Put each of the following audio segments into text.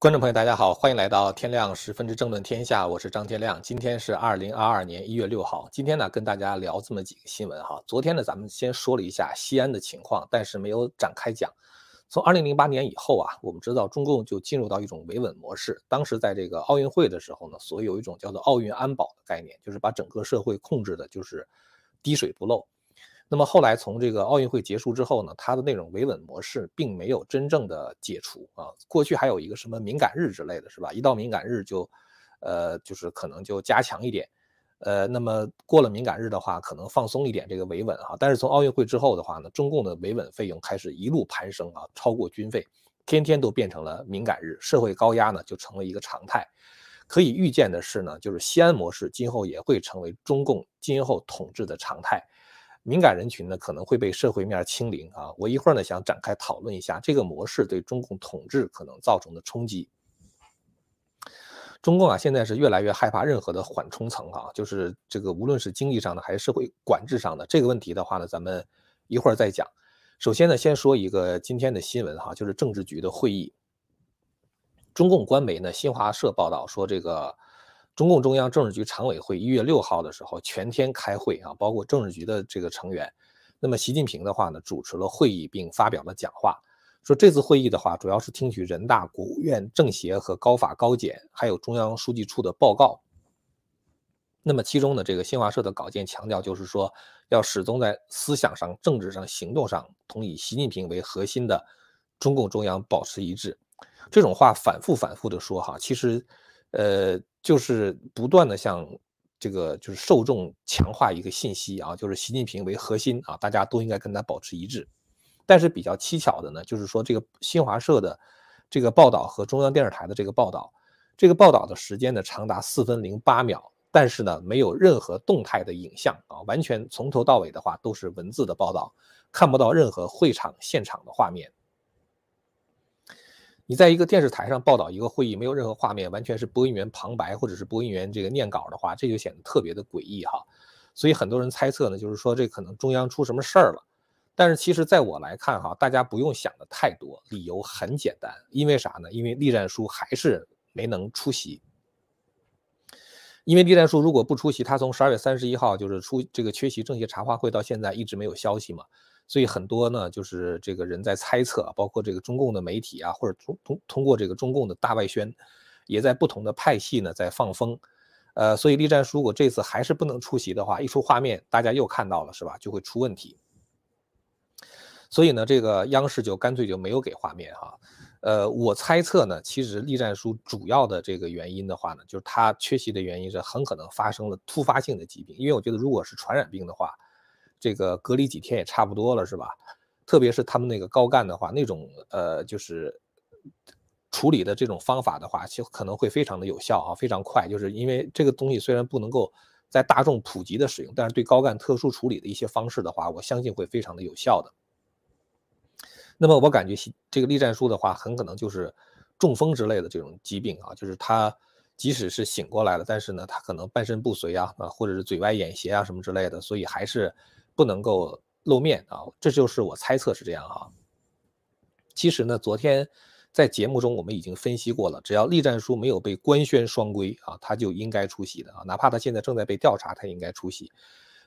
观众朋友，大家好，欢迎来到天亮十分之争论天下，我是张天亮。今天是二零二二年一月六号。今天呢，跟大家聊这么几个新闻哈。昨天呢，咱们先说了一下西安的情况，但是没有展开讲。从二零零八年以后啊，我们知道中共就进入到一种维稳模式。当时在这个奥运会的时候呢，所有一种叫做奥运安保的概念，就是把整个社会控制的就是滴水不漏。那么后来从这个奥运会结束之后呢，它的那种维稳模式并没有真正的解除啊。过去还有一个什么敏感日之类的是吧？一到敏感日就，呃，就是可能就加强一点，呃，那么过了敏感日的话，可能放松一点这个维稳哈。但是从奥运会之后的话呢，中共的维稳费用开始一路攀升啊，超过军费，天天都变成了敏感日，社会高压呢就成为一个常态。可以预见的是呢，就是西安模式今后也会成为中共今后统治的常态。敏感人群呢可能会被社会面清零啊，我一会儿呢想展开讨论一下这个模式对中共统治可能造成的冲击。中共啊现在是越来越害怕任何的缓冲层啊，就是这个无论是经济上的还是社会管制上的这个问题的话呢，咱们一会儿再讲。首先呢，先说一个今天的新闻哈，就是政治局的会议。中共官媒呢新华社报道说这个。中共中央政治局常委会一月六号的时候全天开会啊，包括政治局的这个成员。那么习近平的话呢，主持了会议并发表了讲话，说这次会议的话主要是听取人大、国务院、政协和高法高检，还有中央书记处的报告。那么其中呢，这个新华社的稿件强调，就是说要始终在思想上、政治上、行动上同以习近平为核心的中共中央保持一致。这种话反复反复的说哈，其实。呃，就是不断的向这个就是受众强化一个信息啊，就是习近平为核心啊，大家都应该跟他保持一致。但是比较蹊跷的呢，就是说这个新华社的这个报道和中央电视台的这个报道，这个报道的时间呢长达四分零八秒，但是呢没有任何动态的影像啊，完全从头到尾的话都是文字的报道，看不到任何会场现场的画面。你在一个电视台上报道一个会议，没有任何画面，完全是播音员旁白或者是播音员这个念稿的话，这就显得特别的诡异哈。所以很多人猜测呢，就是说这可能中央出什么事儿了。但是其实在我来看哈，大家不用想的太多，理由很简单，因为啥呢？因为栗战书还是没能出席。因为栗战书如果不出席，他从十二月三十一号就是出这个缺席政协茶话会到现在一直没有消息嘛。所以很多呢，就是这个人在猜测，包括这个中共的媒体啊，或者通通通过这个中共的大外宣，也在不同的派系呢在放风，呃，所以栗战书如果这次还是不能出席的话，一出画面大家又看到了是吧，就会出问题。所以呢，这个央视就干脆就没有给画面哈，呃，我猜测呢，其实栗战书主要的这个原因的话呢，就是他缺席的原因是很可能发生了突发性的疾病，因为我觉得如果是传染病的话。这个隔离几天也差不多了，是吧？特别是他们那个高干的话，那种呃，就是处理的这种方法的话，就可能会非常的有效啊，非常快。就是因为这个东西虽然不能够在大众普及的使用，但是对高干特殊处理的一些方式的话，我相信会非常的有效的。那么我感觉这个栗战书的话，很可能就是中风之类的这种疾病啊，就是他。即使是醒过来了，但是呢，他可能半身不遂啊，啊，或者是嘴歪眼斜啊什么之类的，所以还是不能够露面啊。这就是我猜测是这样哈。其实呢，昨天在节目中我们已经分析过了，只要栗战书没有被官宣双规啊，他就应该出席的啊，哪怕他现在正在被调查，他应该出席。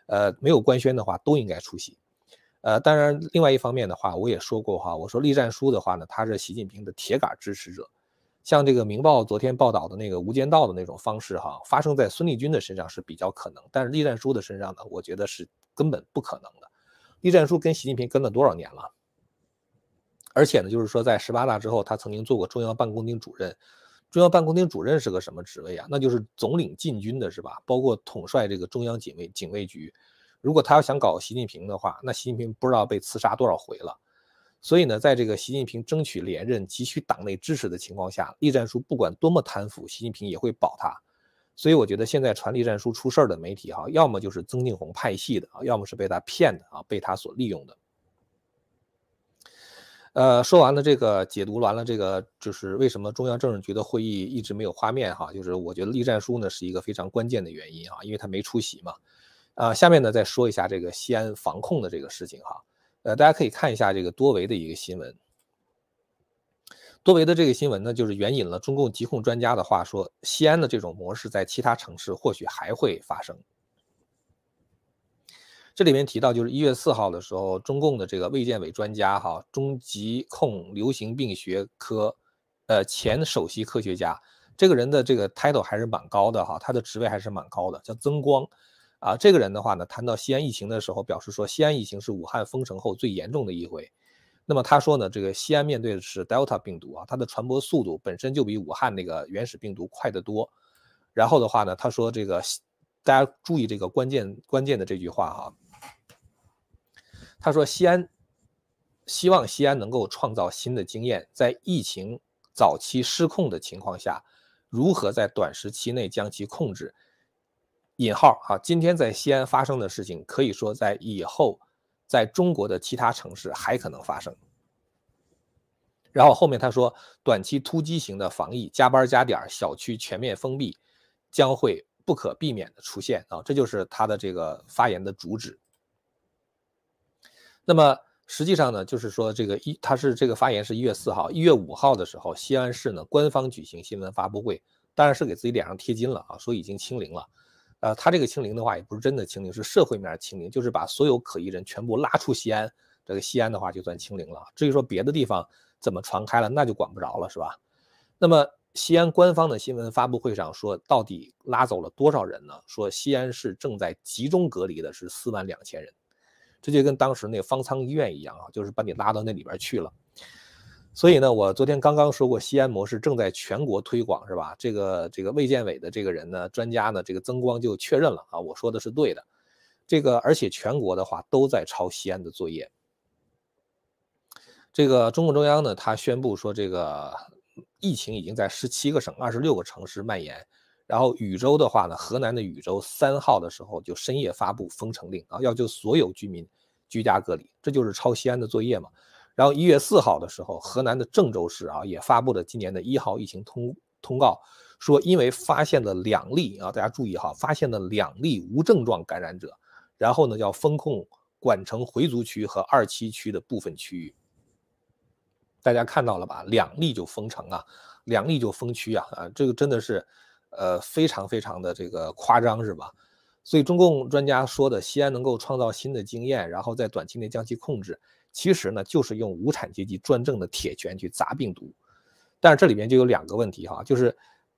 呃，没有官宣的话，都应该出席。呃，当然，另外一方面的话，我也说过哈，我说栗战书的话呢，他是习近平的铁杆支持者。像这个《明报》昨天报道的那个《无间道》的那种方式，哈，发生在孙立军的身上是比较可能，但是栗战书的身上呢，我觉得是根本不可能的。栗战书跟习近平跟了多少年了？而且呢，就是说在十八大之后，他曾经做过中央办公厅主任。中央办公厅主任是个什么职位啊？那就是总领禁军的是吧？包括统帅这个中央警卫警卫局。如果他要想搞习近平的话，那习近平不知道被刺杀多少回了。所以呢，在这个习近平争取连任、急需党内支持的情况下，栗战书不管多么贪腐，习近平也会保他。所以我觉得现在传栗战书出事儿的媒体哈，要么就是曾庆红派系的啊，要么是被他骗的啊，被他所利用的。呃，说完了这个，解读完了这个，就是为什么中央政治局的会议一直没有画面哈，就是我觉得栗战书呢是一个非常关键的原因啊，因为他没出席嘛。啊，下面呢再说一下这个西安防控的这个事情哈。呃，大家可以看一下这个多维的一个新闻。多维的这个新闻呢，就是援引了中共疾控专家的话说，西安的这种模式在其他城市或许还会发生。这里面提到，就是一月四号的时候，中共的这个卫健委专家哈，中疾控流行病学科，呃，前首席科学家，这个人的这个 title 还是蛮高的哈，他的职位还是蛮高的，叫曾光。啊，这个人的话呢，谈到西安疫情的时候，表示说，西安疫情是武汉封城后最严重的一回。那么他说呢，这个西安面对的是 Delta 病毒啊，它的传播速度本身就比武汉那个原始病毒快得多。然后的话呢，他说这个大家注意这个关键关键的这句话哈，他说西安希望西安能够创造新的经验，在疫情早期失控的情况下，如何在短时期内将其控制。引号哈，今天在西安发生的事情，可以说在以后。在中国的其他城市还可能发生。然后后面他说，短期突击型的防疫，加班加点，小区全面封闭，将会不可避免的出现啊，这就是他的这个发言的主旨。那么实际上呢，就是说这个一，他是这个发言是一月四号，一月五号的时候，西安市呢官方举行新闻发布会，当然是给自己脸上贴金了啊，说已经清零了。呃，他这个清零的话，也不是真的清零，是社会面清零，就是把所有可疑人全部拉出西安。这个西安的话，就算清零了。至于说别的地方怎么传开了，那就管不着了，是吧？那么西安官方的新闻发布会上说，到底拉走了多少人呢？说西安市正在集中隔离的是四万两千人，这就跟当时那个方舱医院一样啊，就是把你拉到那里边去了。所以呢，我昨天刚刚说过，西安模式正在全国推广，是吧？这个这个卫健委的这个人呢，专家呢，这个曾光就确认了啊，我说的是对的。这个而且全国的话都在抄西安的作业。这个中共中央呢，他宣布说，这个疫情已经在十七个省、二十六个城市蔓延。然后禹州的话呢，河南的禹州三号的时候就深夜发布封城令啊，要求所有居民居家隔离，这就是抄西安的作业嘛。然后一月四号的时候，河南的郑州市啊也发布了今年的一号疫情通通告，说因为发现了两例啊，大家注意哈，发现了两例无症状感染者，然后呢要封控管城回族区和二七区的部分区域。大家看到了吧？两例就封城啊，两例就封区啊啊，这个真的是呃非常非常的这个夸张是吧？所以中共专家说的西安能够创造新的经验，然后在短期内将其控制。其实呢，就是用无产阶级专政的铁拳去砸病毒，但是这里面就有两个问题哈，就是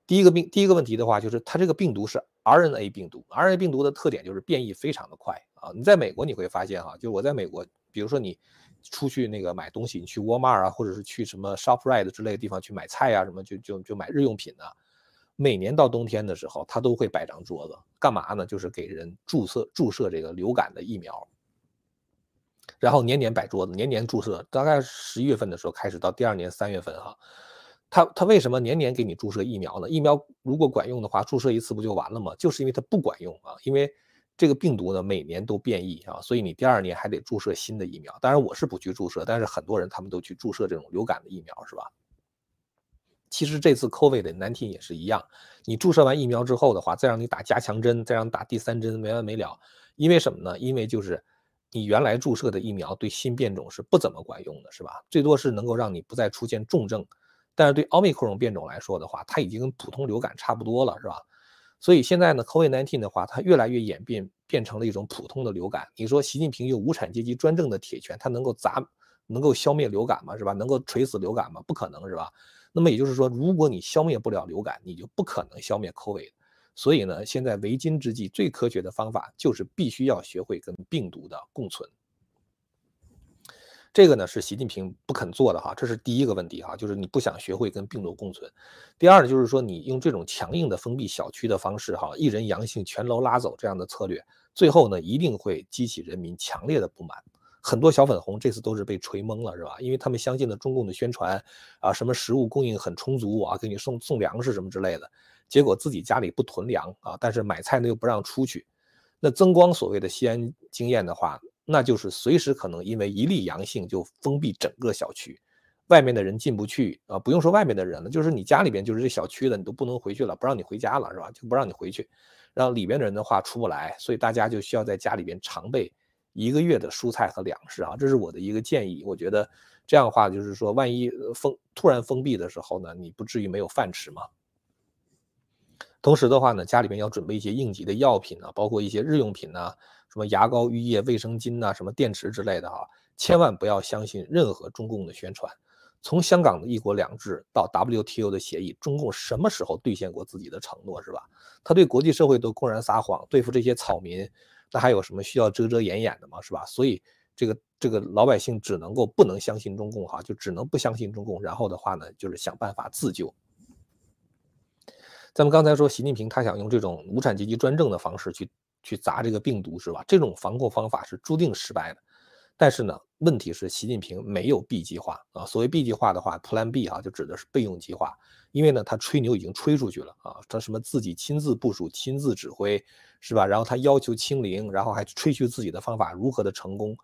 第一个病，第一个问题的话，就是它这个病毒是 RNA 病毒，RNA 病毒的特点就是变异非常的快啊。你在美国你会发现哈，就我在美国，比如说你出去那个买东西，你去沃尔玛啊，或者是去什么 Shoprite 之类的地方去买菜啊，什么就就就买日用品呢，每年到冬天的时候，他都会摆张桌子，干嘛呢？就是给人注射注射这个流感的疫苗。然后年年摆桌子，年年注射，大概十一月份的时候开始，到第二年三月份哈，他他为什么年年给你注射疫苗呢？疫苗如果管用的话，注射一次不就完了吗？就是因为它不管用啊，因为这个病毒呢每年都变异啊，所以你第二年还得注射新的疫苗。当然我是不去注射，但是很多人他们都去注射这种流感的疫苗，是吧？其实这次 COVID 的难题也是一样，你注射完疫苗之后的话，再让你打加强针，再让打第三针，没完没了。因为什么呢？因为就是。你原来注射的疫苗对新变种是不怎么管用的，是吧？最多是能够让你不再出现重症，但是对奥密克戎变种来说的话，它已经跟普通流感差不多了，是吧？所以现在呢，COVID-19 的话，它越来越演变变成了一种普通的流感。你说习近平用无产阶级专政的铁拳，他能够砸、能够消灭流感吗？是吧？能够锤死流感吗？不可能，是吧？那么也就是说，如果你消灭不了流感，你就不可能消灭 COVID。所以呢，现在为今之计，最科学的方法就是必须要学会跟病毒的共存。这个呢是习近平不肯做的哈，这是第一个问题哈，就是你不想学会跟病毒共存。第二呢，就是说你用这种强硬的封闭小区的方式哈，一人阳性全楼拉走这样的策略，最后呢一定会激起人民强烈的不满。很多小粉红这次都是被锤懵了是吧？因为他们相信了中共的宣传啊，什么食物供应很充足啊，给你送送粮食什么之类的。结果自己家里不囤粮啊，但是买菜呢又不让出去。那增光所谓的西安经验的话，那就是随时可能因为一例阳性就封闭整个小区，外面的人进不去啊。不用说外面的人了，就是你家里边就是这小区的，你都不能回去了，不让你回家了是吧？就不让你回去，让里边的人的话出不来，所以大家就需要在家里边常备一个月的蔬菜和粮食啊。这是我的一个建议，我觉得这样的话就是说，万一封突然封闭的时候呢，你不至于没有饭吃吗？同时的话呢，家里面要准备一些应急的药品啊，包括一些日用品呐，什么牙膏、浴液、卫生巾呐，什么电池之类的哈，千万不要相信任何中共的宣传。从香港的一国两制到 WTO 的协议，中共什么时候兑现过自己的承诺是吧？他对国际社会都公然撒谎，对付这些草民，那还有什么需要遮遮掩掩的吗？是吧？所以这个这个老百姓只能够不能相信中共哈，就只能不相信中共，然后的话呢，就是想办法自救。咱们刚才说，习近平他想用这种无产阶级专政的方式去去砸这个病毒，是吧？这种防控方法是注定失败的。但是呢，问题是习近平没有 B 计划啊。所谓 B 计划的话，Plan B 啊，就指的是备用计划。因为呢，他吹牛已经吹出去了啊，他什么自己亲自部署、亲自指挥，是吧？然后他要求清零，然后还吹嘘自己的方法如何的成功。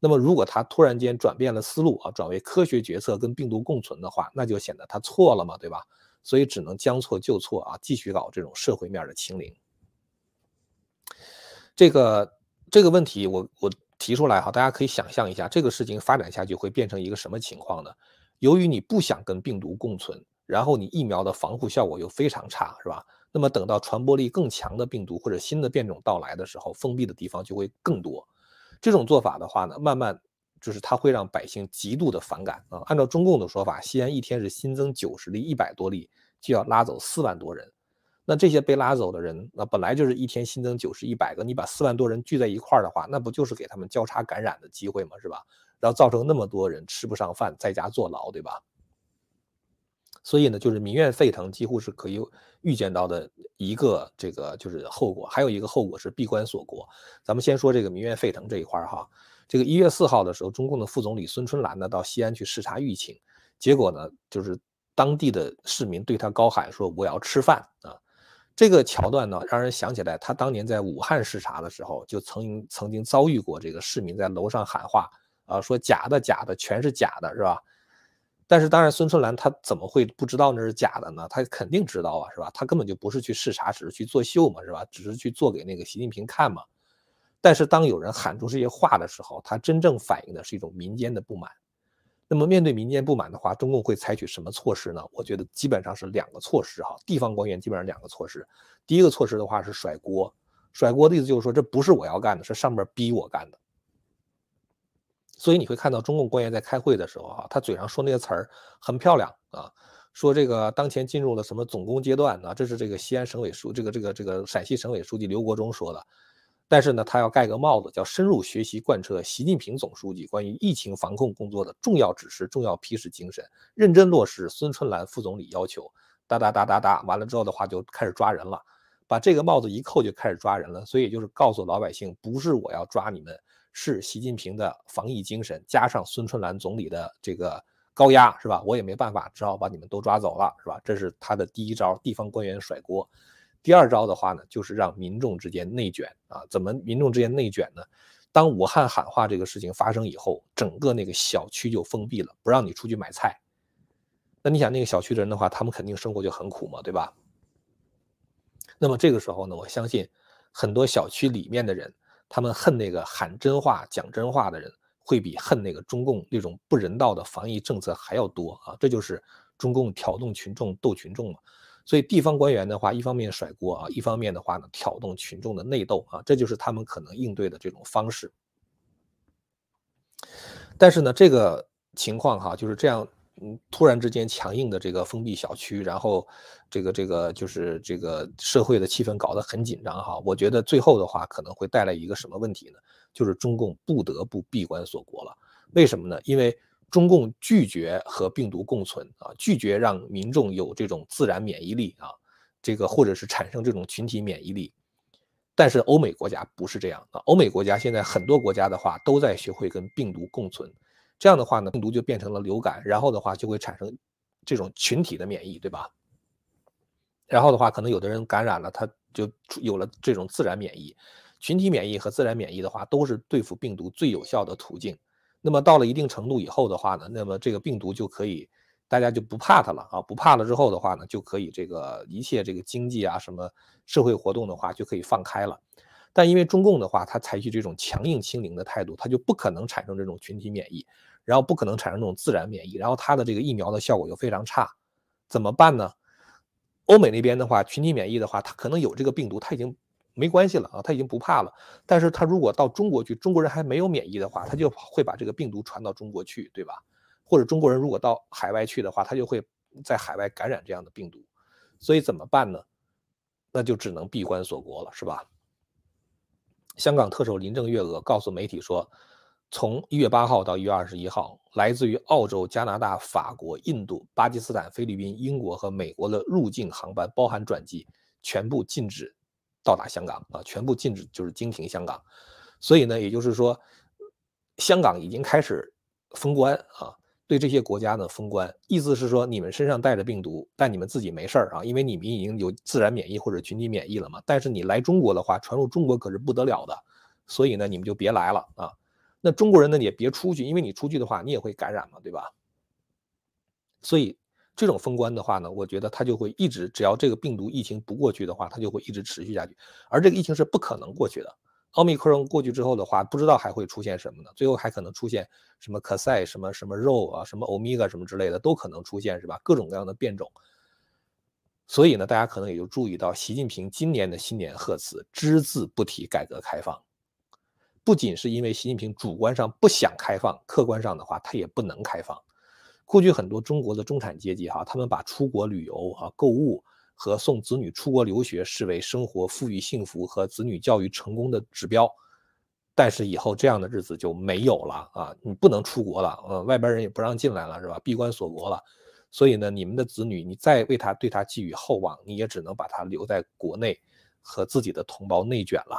那么，如果他突然间转变了思路啊，转为科学决策跟病毒共存的话，那就显得他错了嘛，对吧？所以只能将错就错啊，继续搞这种社会面的清零。这个这个问题，我我提出来哈，大家可以想象一下，这个事情发展下去会变成一个什么情况呢？由于你不想跟病毒共存，然后你疫苗的防护效果又非常差，是吧？那么等到传播力更强的病毒或者新的变种到来的时候，封闭的地方就会更多。这种做法的话呢，慢慢。就是它会让百姓极度的反感啊！按照中共的说法，西安一天是新增九十例、一百多例，就要拉走四万多人。那这些被拉走的人，那本来就是一天新增九十、一百个，你把四万多人聚在一块儿的话，那不就是给他们交叉感染的机会吗？是吧？然后造成那么多人吃不上饭，在家坐牢，对吧？所以呢，就是民怨沸腾，几乎是可以预见到的一个这个就是后果。还有一个后果是闭关锁国。咱们先说这个民怨沸腾这一块儿哈。这个一月四号的时候，中共的副总理孙春兰呢到西安去视察疫情，结果呢就是当地的市民对他高喊说：“我要吃饭啊！”这个桥段呢让人想起来，他当年在武汉视察的时候，就曾曾经遭遇过这个市民在楼上喊话啊，说“假的，假的，全是假的，是吧？”但是当然，孙春兰他怎么会不知道那是假的呢？他肯定知道啊，是吧？他根本就不是去视察，只是去作秀嘛，是吧？只是去做给那个习近平看嘛。但是当有人喊出这些话的时候，他真正反映的是一种民间的不满。那么面对民间不满的话，中共会采取什么措施呢？我觉得基本上是两个措施哈。地方官员基本上两个措施。第一个措施的话是甩锅，甩锅的意思就是说这不是我要干的，是上面逼我干的。所以你会看到中共官员在开会的时候啊，他嘴上说那些词儿很漂亮啊，说这个当前进入了什么总攻阶段啊，这是这个西安省委书这个这个这个陕西省委书记刘国中说的。但是呢，他要盖个帽子，叫深入学习贯彻习近平总书记关于疫情防控工作的重要指示、重要批示精神，认真落实孙春兰副总理要求。哒哒哒哒哒，完了之后的话就开始抓人了，把这个帽子一扣就开始抓人了。所以就是告诉老百姓，不是我要抓你们，是习近平的防疫精神加上孙春兰总理的这个高压，是吧？我也没办法，只好把你们都抓走了，是吧？这是他的第一招，地方官员甩锅。第二招的话呢，就是让民众之间内卷啊？怎么民众之间内卷呢？当武汉喊话这个事情发生以后，整个那个小区就封闭了，不让你出去买菜。那你想那个小区的人的话，他们肯定生活就很苦嘛，对吧？那么这个时候呢，我相信很多小区里面的人，他们恨那个喊真话、讲真话的人，会比恨那个中共那种不人道的防疫政策还要多啊！这就是中共挑动群众、斗群众嘛。所以地方官员的话，一方面甩锅啊，一方面的话呢，挑动群众的内斗啊，这就是他们可能应对的这种方式。但是呢，这个情况哈，就是这样，嗯，突然之间强硬的这个封闭小区，然后这个这个就是这个社会的气氛搞得很紧张哈。我觉得最后的话可能会带来一个什么问题呢？就是中共不得不闭关锁国了。为什么呢？因为。中共拒绝和病毒共存啊，拒绝让民众有这种自然免疫力啊，这个或者是产生这种群体免疫力。但是欧美国家不是这样啊，欧美国家现在很多国家的话都在学会跟病毒共存，这样的话呢，病毒就变成了流感，然后的话就会产生这种群体的免疫，对吧？然后的话，可能有的人感染了，他就有了这种自然免疫。群体免疫和自然免疫的话，都是对付病毒最有效的途径。那么到了一定程度以后的话呢，那么这个病毒就可以，大家就不怕它了啊，不怕了之后的话呢，就可以这个一切这个经济啊什么社会活动的话就可以放开了。但因为中共的话，它采取这种强硬清零的态度，它就不可能产生这种群体免疫。然后不可能产生这种自然免疫，然后它的这个疫苗的效果又非常差，怎么办呢？欧美那边的话，群体免疫的话，它可能有这个病毒，它已经没关系了啊，他已经不怕了。但是他如果到中国去，中国人还没有免疫的话，他就会把这个病毒传到中国去，对吧？或者中国人如果到海外去的话，他就会在海外感染这样的病毒。所以怎么办呢？那就只能闭关锁国了，是吧？香港特首林郑月娥告诉媒体说。从一月八号到一月二十一号，来自于澳洲、加拿大、法国、印度、巴基斯坦、菲律宾、英国和美国的入境航班，包含转机，全部禁止到达香港啊！全部禁止就是经停香港。所以呢，也就是说，香港已经开始封关啊，对这些国家呢封关，意思是说你们身上带着病毒，但你们自己没事儿啊，因为你们已经有自然免疫或者群体免疫了嘛。但是你来中国的话，传入中国可是不得了的，所以呢，你们就别来了啊。那中国人呢也别出去，因为你出去的话，你也会感染嘛，对吧？所以这种封关的话呢，我觉得它就会一直，只要这个病毒疫情不过去的话，它就会一直持续下去。而这个疫情是不可能过去的。奥密克戎过去之后的话，不知道还会出现什么呢？最后还可能出现什么科赛、什么什么肉啊、什么欧米伽什么之类的，都可能出现，是吧？各种各样的变种。所以呢，大家可能也就注意到，习近平今年的新年贺词只字不提改革开放。不仅是因为习近平主观上不想开放，客观上的话他也不能开放。过去很多中国的中产阶级哈，他们把出国旅游啊、购物和送子女出国留学视为生活富裕、幸福和子女教育成功的指标。但是以后这样的日子就没有了啊！你不能出国了，呃，外边人也不让进来了，是吧？闭关锁国了。所以呢，你们的子女，你再为他对他寄予厚望，你也只能把他留在国内和自己的同胞内卷了。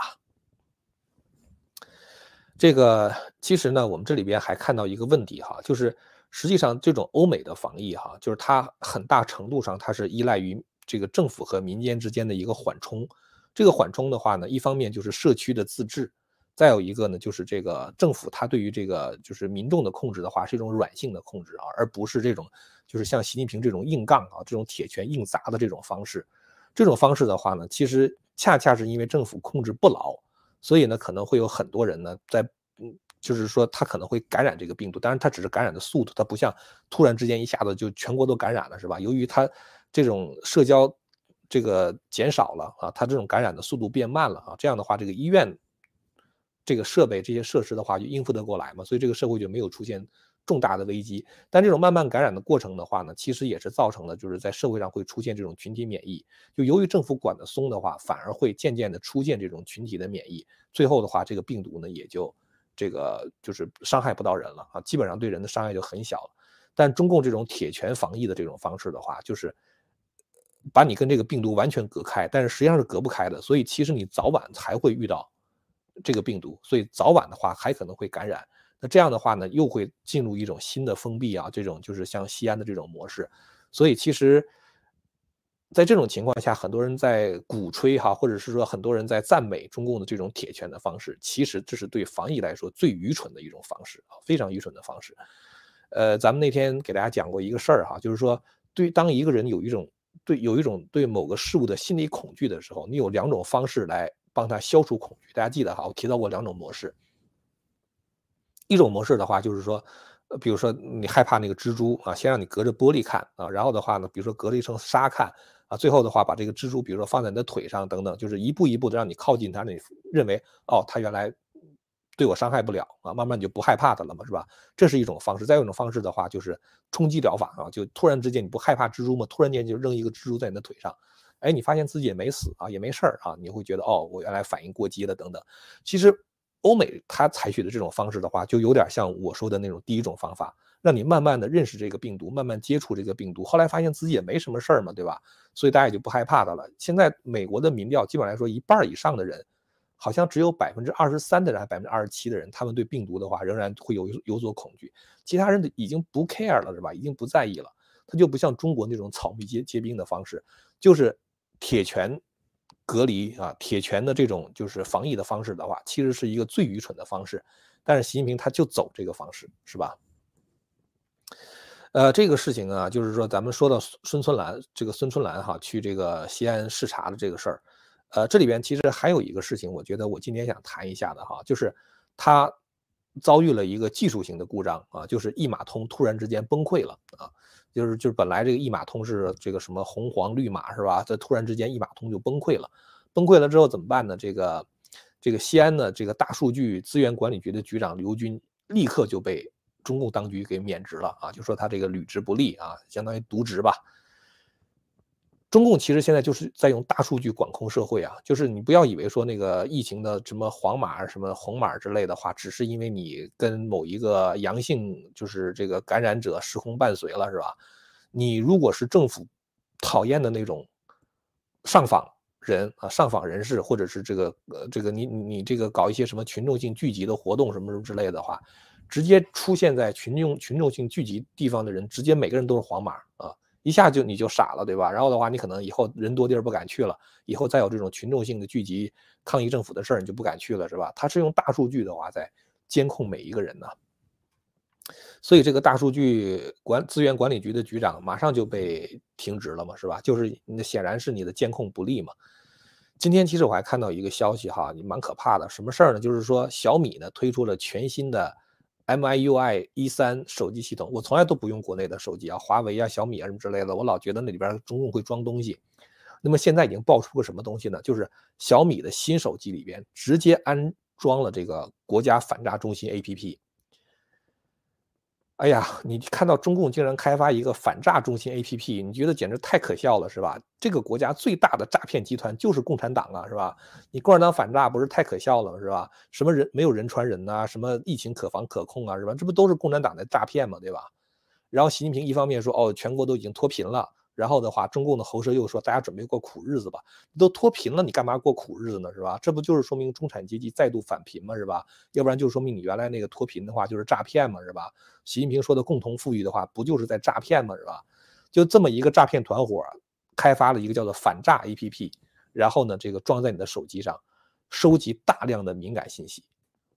这个其实呢，我们这里边还看到一个问题哈，就是实际上这种欧美的防疫哈，就是它很大程度上它是依赖于这个政府和民间之间的一个缓冲。这个缓冲的话呢，一方面就是社区的自治，再有一个呢就是这个政府它对于这个就是民众的控制的话是一种软性的控制啊，而不是这种就是像习近平这种硬杠啊这种铁拳硬砸的这种方式。这种方式的话呢，其实恰恰是因为政府控制不牢。所以呢，可能会有很多人呢，在嗯，就是说他可能会感染这个病毒，当然他只是感染的速度，他不像突然之间一下子就全国都感染了，是吧？由于他这种社交这个减少了啊，他这种感染的速度变慢了啊，这样的话，这个医院这个设备这些设施的话就应付得过来嘛，所以这个社会就没有出现。重大的危机，但这种慢慢感染的过程的话呢，其实也是造成了就是在社会上会出现这种群体免疫。就由于政府管得松的话，反而会渐渐的出现这种群体的免疫。最后的话，这个病毒呢也就这个就是伤害不到人了啊，基本上对人的伤害就很小了。但中共这种铁拳防疫的这种方式的话，就是把你跟这个病毒完全隔开，但是实际上是隔不开的。所以其实你早晚才会遇到这个病毒，所以早晚的话还可能会感染。那这样的话呢，又会进入一种新的封闭啊，这种就是像西安的这种模式。所以其实，在这种情况下，很多人在鼓吹哈，或者是说很多人在赞美中共的这种铁拳的方式，其实这是对防疫来说最愚蠢的一种方式啊，非常愚蠢的方式。呃，咱们那天给大家讲过一个事儿哈，就是说，对当一个人有一种对有一种对某个事物的心理恐惧的时候，你有两种方式来帮他消除恐惧。大家记得哈，我提到过两种模式。一种模式的话，就是说，比如说你害怕那个蜘蛛啊，先让你隔着玻璃看啊，然后的话呢，比如说隔着一层纱看啊，最后的话把这个蜘蛛，比如说放在你的腿上等等，就是一步一步的让你靠近它，你认为哦，它原来对我伤害不了啊，慢慢你就不害怕它了嘛，是吧？这是一种方式。再有一种方式的话，就是冲击疗法啊，就突然之间你不害怕蜘蛛吗？突然间就扔一个蜘蛛在你的腿上，哎，你发现自己也没死啊，也没事儿啊，你会觉得哦，我原来反应过激了等等，其实。欧美他采取的这种方式的话，就有点像我说的那种第一种方法，让你慢慢的认识这个病毒，慢慢接触这个病毒，后来发现自己也没什么事儿嘛，对吧？所以大家也就不害怕的了。现在美国的民调基本来说，一半以上的人，好像只有百分之二十三的人，还百分之二十七的人，他们对病毒的话仍然会有有所恐惧，其他人已经不 care 了，是吧？已经不在意了。他就不像中国那种草木皆皆兵的方式，就是铁拳。隔离啊，铁拳的这种就是防疫的方式的话，其实是一个最愚蠢的方式。但是习近平他就走这个方式，是吧？呃，这个事情啊，就是说咱们说到孙春兰，这个孙春兰哈去这个西安视察的这个事儿，呃，这里边其实还有一个事情，我觉得我今天想谈一下的哈，就是他遭遇了一个技术性的故障啊，就是一码通突然之间崩溃了啊，就是就是本来这个一码通是这个什么红黄绿码是吧？在突然之间一码通就崩溃了，崩溃了之后怎么办呢？这个这个西安的这个大数据资源管理局的局长刘军立刻就被中共当局给免职了啊，就说他这个履职不力啊，相当于渎职吧。中共其实现在就是在用大数据管控社会啊，就是你不要以为说那个疫情的什么黄码、什么红码之类的话，只是因为你跟某一个阳性就是这个感染者时空伴随了，是吧？你如果是政府讨厌的那种上访人啊、上访人士，或者是这个呃这个你你这个搞一些什么群众性聚集的活动什么什么之类的话，直接出现在群众群众性聚集地方的人，直接每个人都是黄码啊。一下就你就傻了，对吧？然后的话，你可能以后人多地儿不敢去了，以后再有这种群众性的聚集抗议政府的事儿，你就不敢去了，是吧？他是用大数据的话在监控每一个人呢，所以这个大数据管资源管理局的局长马上就被停职了嘛，是吧？就是那显然是你的监控不力嘛。今天其实我还看到一个消息哈，你蛮可怕的，什么事儿呢？就是说小米呢推出了全新的。MIUI 一三手机系统，我从来都不用国内的手机啊，华为啊、小米啊什么之类的，我老觉得那里边中共会装东西。那么现在已经爆出个什么东西呢？就是小米的新手机里边直接安装了这个国家反诈中心 APP。哎呀，你看到中共竟然开发一个反诈中心 APP，你觉得简直太可笑了，是吧？这个国家最大的诈骗集团就是共产党啊，是吧？你共产党反诈不是太可笑了，是吧？什么人没有人传人呐？什么疫情可防可控啊，是吧？这不都是共产党的诈骗吗？对吧？然后习近平一方面说，哦，全国都已经脱贫了。然后的话，中共的喉舌又说，大家准备过苦日子吧？你都脱贫了，你干嘛过苦日子呢？是吧？这不就是说明中产阶级再度返贫吗？是吧？要不然就说明你原来那个脱贫的话就是诈骗嘛？是吧？习近平说的共同富裕的话，不就是在诈骗吗？是吧？就这么一个诈骗团伙，开发了一个叫做反诈 APP，然后呢，这个装在你的手机上，收集大量的敏感信息，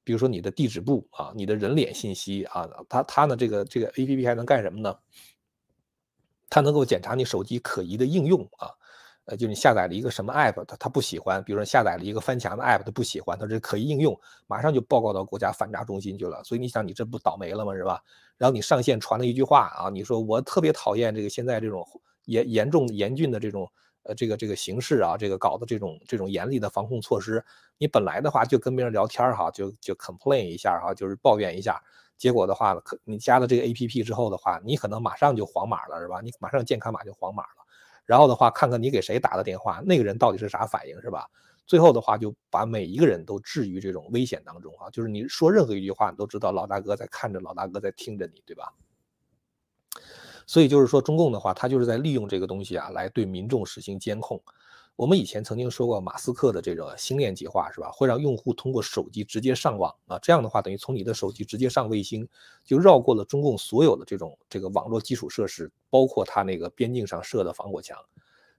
比如说你的地址簿啊，你的人脸信息啊，它它呢这个这个 APP 还能干什么呢？它能够检查你手机可疑的应用啊，呃，就是你下载了一个什么 app，它它不喜欢，比如说下载了一个翻墙的 app，它不喜欢，它这可疑应用，马上就报告到国家反诈中心去了。所以你想，你这不倒霉了吗？是吧？然后你上线传了一句话啊，你说我特别讨厌这个现在这种严严重严峻的这种呃这个这个形势啊，这个搞的这种这种严厉的防控措施，你本来的话就跟别人聊天哈，就就 complain 一下哈，就是抱怨一下。结果的话，可你加了这个 A P P 之后的话，你可能马上就黄码了，是吧？你马上健康码就黄码了。然后的话，看看你给谁打的电话，那个人到底是啥反应，是吧？最后的话，就把每一个人都置于这种危险当中啊！就是你说任何一句话，你都知道老大哥在看着，老大哥在听着你，对吧？所以就是说，中共的话，他就是在利用这个东西啊，来对民众实行监控。我们以前曾经说过，马斯克的这个星链计划是吧？会让用户通过手机直接上网啊，这样的话等于从你的手机直接上卫星，就绕过了中共所有的这种这个网络基础设施，包括它那个边境上设的防火墙。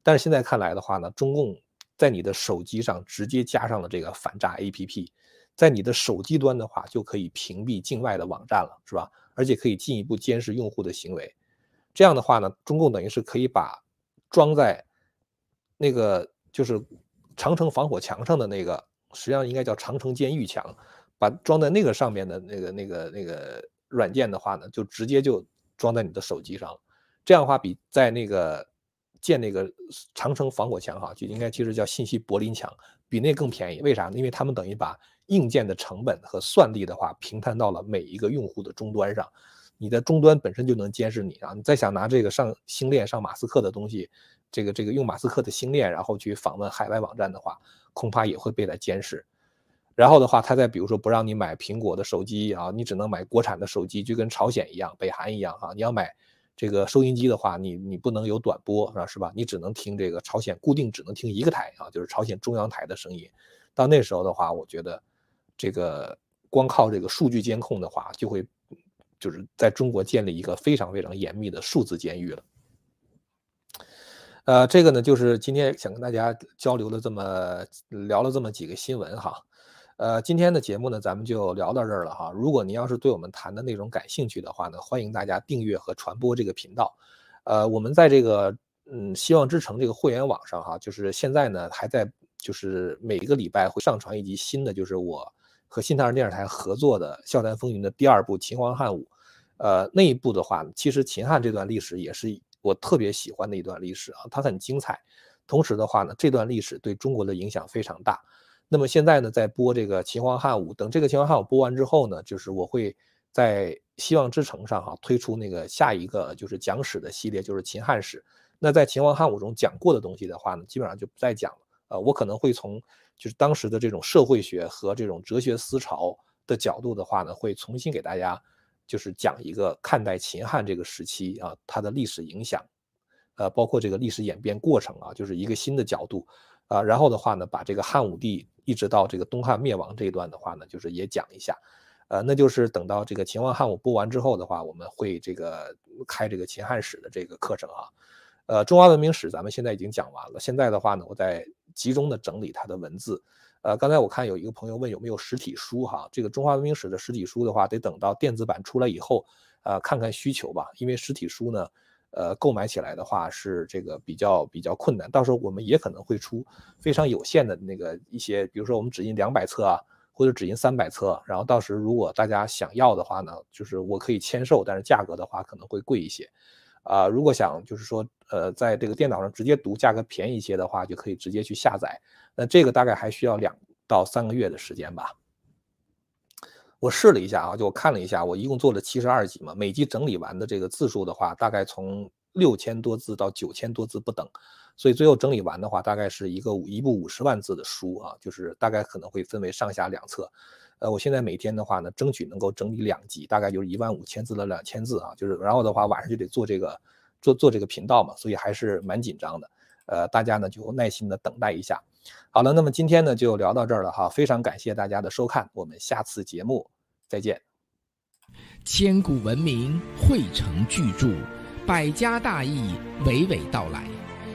但是现在看来的话呢，中共在你的手机上直接加上了这个反诈 APP，在你的手机端的话就可以屏蔽境外的网站了，是吧？而且可以进一步监视用户的行为。这样的话呢，中共等于是可以把装在那个就是长城防火墙上的那个，实际上应该叫长城监狱墙，把装在那个上面的那个那个那个软件的话呢，就直接就装在你的手机上。这样的话，比在那个建那个长城防火墙哈，就应该其实叫信息柏林墙，比那更便宜。为啥呢？因为他们等于把硬件的成本和算力的话平摊到了每一个用户的终端上，你的终端本身就能监视你啊。你再想拿这个上星链上马斯克的东西。这个这个用马斯克的星链，然后去访问海外网站的话，恐怕也会被他监视。然后的话，他再比如说不让你买苹果的手机啊，你只能买国产的手机，就跟朝鲜一样、北韩一样哈。你要买这个收音机的话，你你不能有短波是吧？是吧？你只能听这个朝鲜固定只能听一个台啊，就是朝鲜中央台的声音。到那时候的话，我觉得这个光靠这个数据监控的话，就会就是在中国建立一个非常非常严密的数字监狱了。呃，这个呢，就是今天想跟大家交流的这么聊了这么几个新闻哈。呃，今天的节目呢，咱们就聊到这儿了哈。如果您要是对我们谈的内容感兴趣的话呢，欢迎大家订阅和传播这个频道。呃，我们在这个嗯希望之城这个会员网上哈，就是现在呢还在就是每一个礼拜会上传一集新的，就是我和新唐人电视台合作的《笑谈风云》的第二部《秦皇汉武》，呃，那一部的话，其实秦汉这段历史也是我特别喜欢的一段历史啊，它很精彩。同时的话呢，这段历史对中国的影响非常大。那么现在呢，在播这个《秦皇汉武》，等这个《秦皇汉武》播完之后呢，就是我会在希望之城上哈推出那个下一个就是讲史的系列，就是秦汉史。那在《秦皇汉武》中讲过的东西的话呢，基本上就不再讲了。呃，我可能会从。就是当时的这种社会学和这种哲学思潮的角度的话呢，会重新给大家就是讲一个看待秦汉这个时期啊，它的历史影响，呃，包括这个历史演变过程啊，就是一个新的角度啊。然后的话呢，把这个汉武帝一直到这个东汉灭亡这一段的话呢，就是也讲一下，呃，那就是等到这个秦王汉武播完之后的话，我们会这个开这个秦汉史的这个课程啊。呃，中华文明史咱们现在已经讲完了，现在的话呢，我在。集中的整理它的文字，呃，刚才我看有一个朋友问有没有实体书哈，这个中华文明史的实体书的话，得等到电子版出来以后，呃，看看需求吧，因为实体书呢，呃，购买起来的话是这个比较比较困难，到时候我们也可能会出非常有限的那个一些，比如说我们只印两百册啊，或者只印三百册，然后到时如果大家想要的话呢，就是我可以签售，但是价格的话可能会贵一些。啊，如果想就是说，呃，在这个电脑上直接读，价格便宜一些的话，就可以直接去下载。那这个大概还需要两到三个月的时间吧。我试了一下啊，就我看了一下，我一共做了七十二集嘛，每集整理完的这个字数的话，大概从六千多字到九千多字不等。所以最后整理完的话，大概是一个一部五十万字的书啊，就是大概可能会分为上下两册。呃，我现在每天的话呢，争取能够整理两集，大概就是一万五千字到两千字啊，就是然后的话晚上就得做这个做做这个频道嘛，所以还是蛮紧张的。呃，大家呢就耐心的等待一下。好了，那么今天呢就聊到这儿了哈，非常感谢大家的收看，我们下次节目再见。千古文明汇成巨著，百家大义娓娓道来。